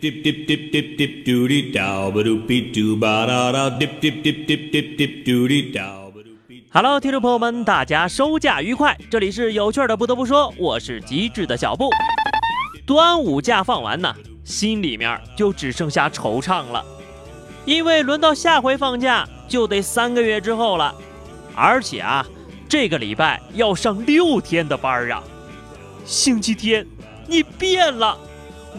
dip dip dip dip dip doody dow ba doop doo ba da da dip dip dip dip dip dip doody dow ba doop Hello，听众朋友们，大家收假愉快！这里是有趣的，不得不说，我是机智的小布。端午假放完呢，心里面就只剩下惆怅了，因为轮到下回放假就得三个月之后了，而且啊，这个礼拜要上六天的班啊。星期天，你变了，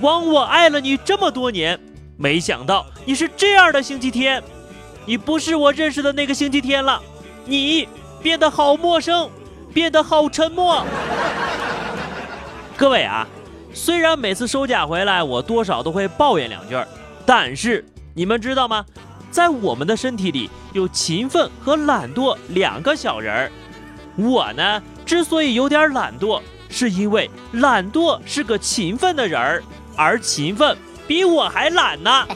枉我爱了你这么多年，没想到你是这样的星期天，你不是我认识的那个星期天了。你变得好陌生，变得好沉默。各位啊，虽然每次收假回来，我多少都会抱怨两句，但是你们知道吗？在我们的身体里有勤奋和懒惰两个小人儿。我呢，之所以有点懒惰，是因为懒惰是个勤奋的人儿，而勤奋比我还懒呢。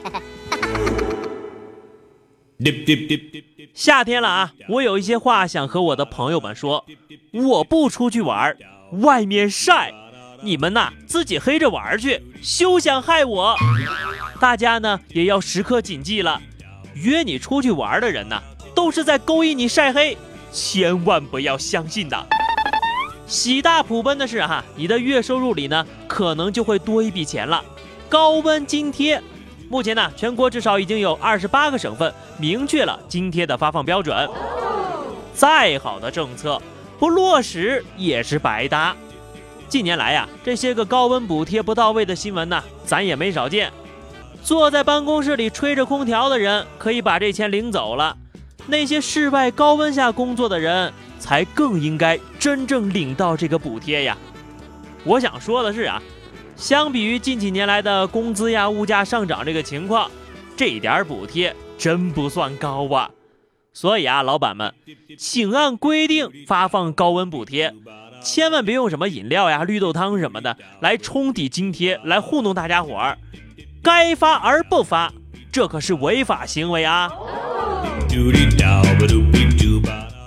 夏天了啊，我有一些话想和我的朋友们说。我不出去玩儿，外面晒，你们呐自己黑着玩儿去，休想害我。大家呢也要时刻谨记了，约你出去玩儿的人呐，都是在勾引你晒黑，千万不要相信的。喜大普奔的是哈，你的月收入里呢，可能就会多一笔钱了，高温津贴。目前呢，全国至少已经有二十八个省份明确了津贴的发放标准。再好的政策不落实也是白搭。近年来呀，这些个高温补贴不到位的新闻呢，咱也没少见。坐在办公室里吹着空调的人可以把这钱领走了，那些室外高温下工作的人才更应该真正领到这个补贴呀。我想说的是啊，相比于近几年来的工资呀、物价上涨这个情况，这点补贴真不算高啊。所以啊，老板们，请按规定发放高温补贴，千万别用什么饮料呀、绿豆汤什么的来冲抵津贴，来糊弄大家伙儿。该发而不发，这可是违法行为啊！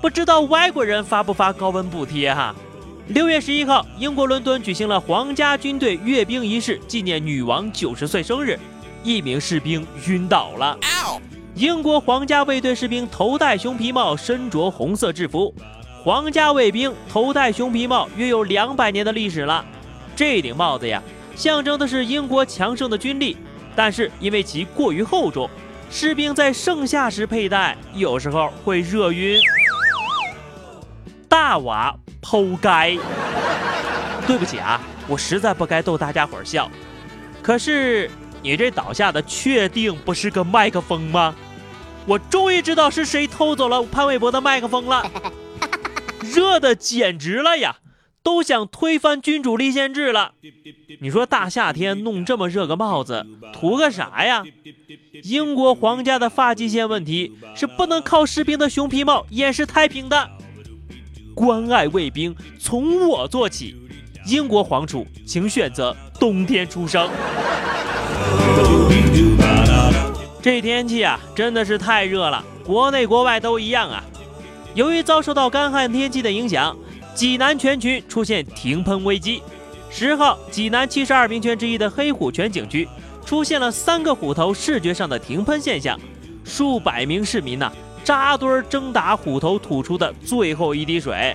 不知道外国人发不发高温补贴哈？六月十一号，英国伦敦举行了皇家军队阅兵仪式，纪念女王九十岁生日。一名士兵晕倒了。英国皇家卫队士兵头戴熊皮帽，身着红色制服。皇家卫兵头戴熊皮帽约有两百年的历史了。这顶帽子呀，象征的是英国强盛的军力，但是因为其过于厚重，士兵在盛夏时佩戴，有时候会热晕。大娃剖该，对不起啊，我实在不该逗大家伙儿笑。可是你这倒下的确定不是个麦克风吗？我终于知道是谁偷走了潘玮柏的麦克风了，热的简直了呀，都想推翻君主立宪制了。你说大夏天弄这么热个帽子，图个啥呀？英国皇家的发际线问题是不能靠士兵的熊皮帽掩饰太平的。关爱卫兵，从我做起。英国皇储，请选择冬天出生。这天气啊，真的是太热了，国内国外都一样啊。由于遭受到干旱天气的影响，济南全群出现停喷危机。十号，济南七十二名泉之一的黑虎泉景区出现了三个虎头视觉上的停喷现象，数百名市民呐、扎堆儿争打虎头吐出的最后一滴水。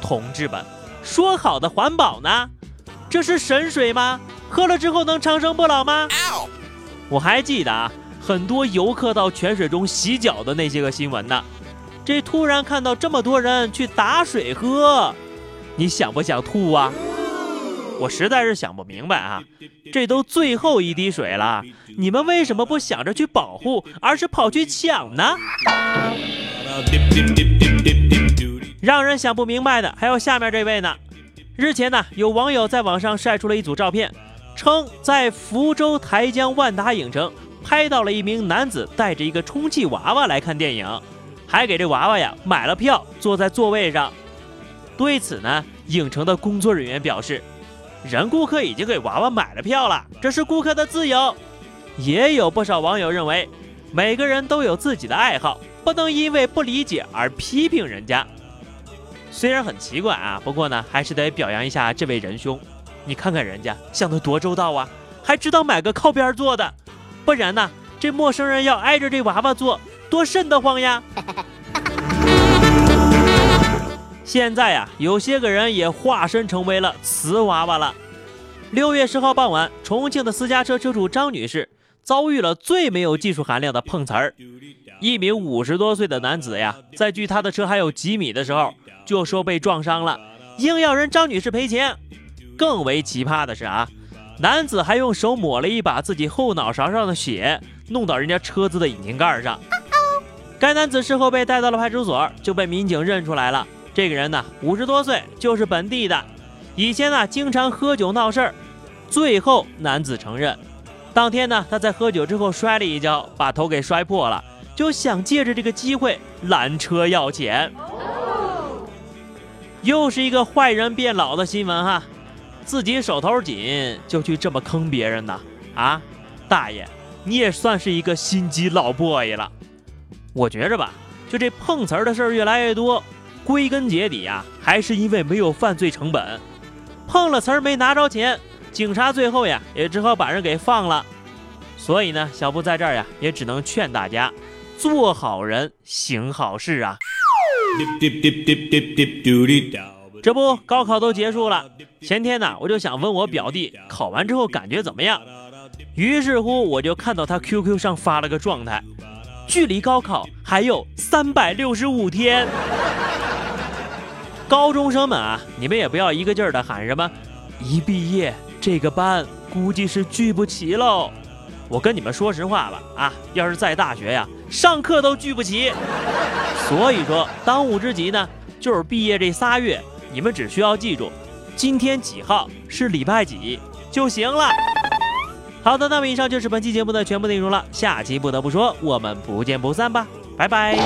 同志们，说好的环保呢？这是神水吗？喝了之后能长生不老吗？我还记得啊，很多游客到泉水中洗脚的那些个新闻呢。这突然看到这么多人去打水喝，你想不想吐啊？我实在是想不明白啊，这都最后一滴水了，你们为什么不想着去保护，而是跑去抢呢？让人想不明白的还有下面这位呢。日前呢，有网友在网上晒出了一组照片，称在福州台江万达影城拍到了一名男子带着一个充气娃娃来看电影，还给这娃娃呀买了票，坐在座位上。对此呢，影城的工作人员表示，人顾客已经给娃娃买了票了，这是顾客的自由。也有不少网友认为，每个人都有自己的爱好，不能因为不理解而批评人家。虽然很奇怪啊，不过呢，还是得表扬一下这位仁兄。你看看人家想得多周到啊，还知道买个靠边坐的，不然呢，这陌生人要挨着这娃娃坐，多瘆得慌呀！现在呀，有些个人也化身成为了瓷娃娃了。六月十号傍晚，重庆的私家车车主张女士遭遇了最没有技术含量的碰瓷儿。一名五十多岁的男子呀，在距他的车还有几米的时候，就说被撞伤了，硬要人张女士赔钱。更为奇葩的是啊，男子还用手抹了一把自己后脑勺上的血，弄到人家车子的引擎盖上。该男子事后被带到了派出所，就被民警认出来了。这个人呢，五十多岁，就是本地的，以前呢经常喝酒闹事儿。最后，男子承认，当天呢他在喝酒之后摔了一跤，把头给摔破了，就想借着这个机会拦车要钱。又是一个坏人变老的新闻哈，自己手头紧就去这么坑别人呢？啊，大爷，你也算是一个心机老 boy 了。我觉着吧，就这碰瓷儿的事儿越来越多。归根结底啊，还是因为没有犯罪成本，碰了瓷儿没拿着钱，警察最后呀也只好把人给放了。所以呢，小布在这儿呀也只能劝大家，做好人，行好事啊。这不，高考都结束了，前天呢我就想问我表弟考完之后感觉怎么样，于是乎我就看到他 QQ 上发了个状态，距离高考还有三百六十五天。高中生们啊，你们也不要一个劲儿的喊什么，一毕业这个班估计是聚不齐喽。我跟你们说实话吧，啊，要是在大学呀，上课都聚不齐。所以说，当务之急呢，就是毕业这仨月，你们只需要记住，今天几号是礼拜几就行了。好的，那么以上就是本期节目的全部内容了。下期不得不说，我们不见不散吧，拜拜。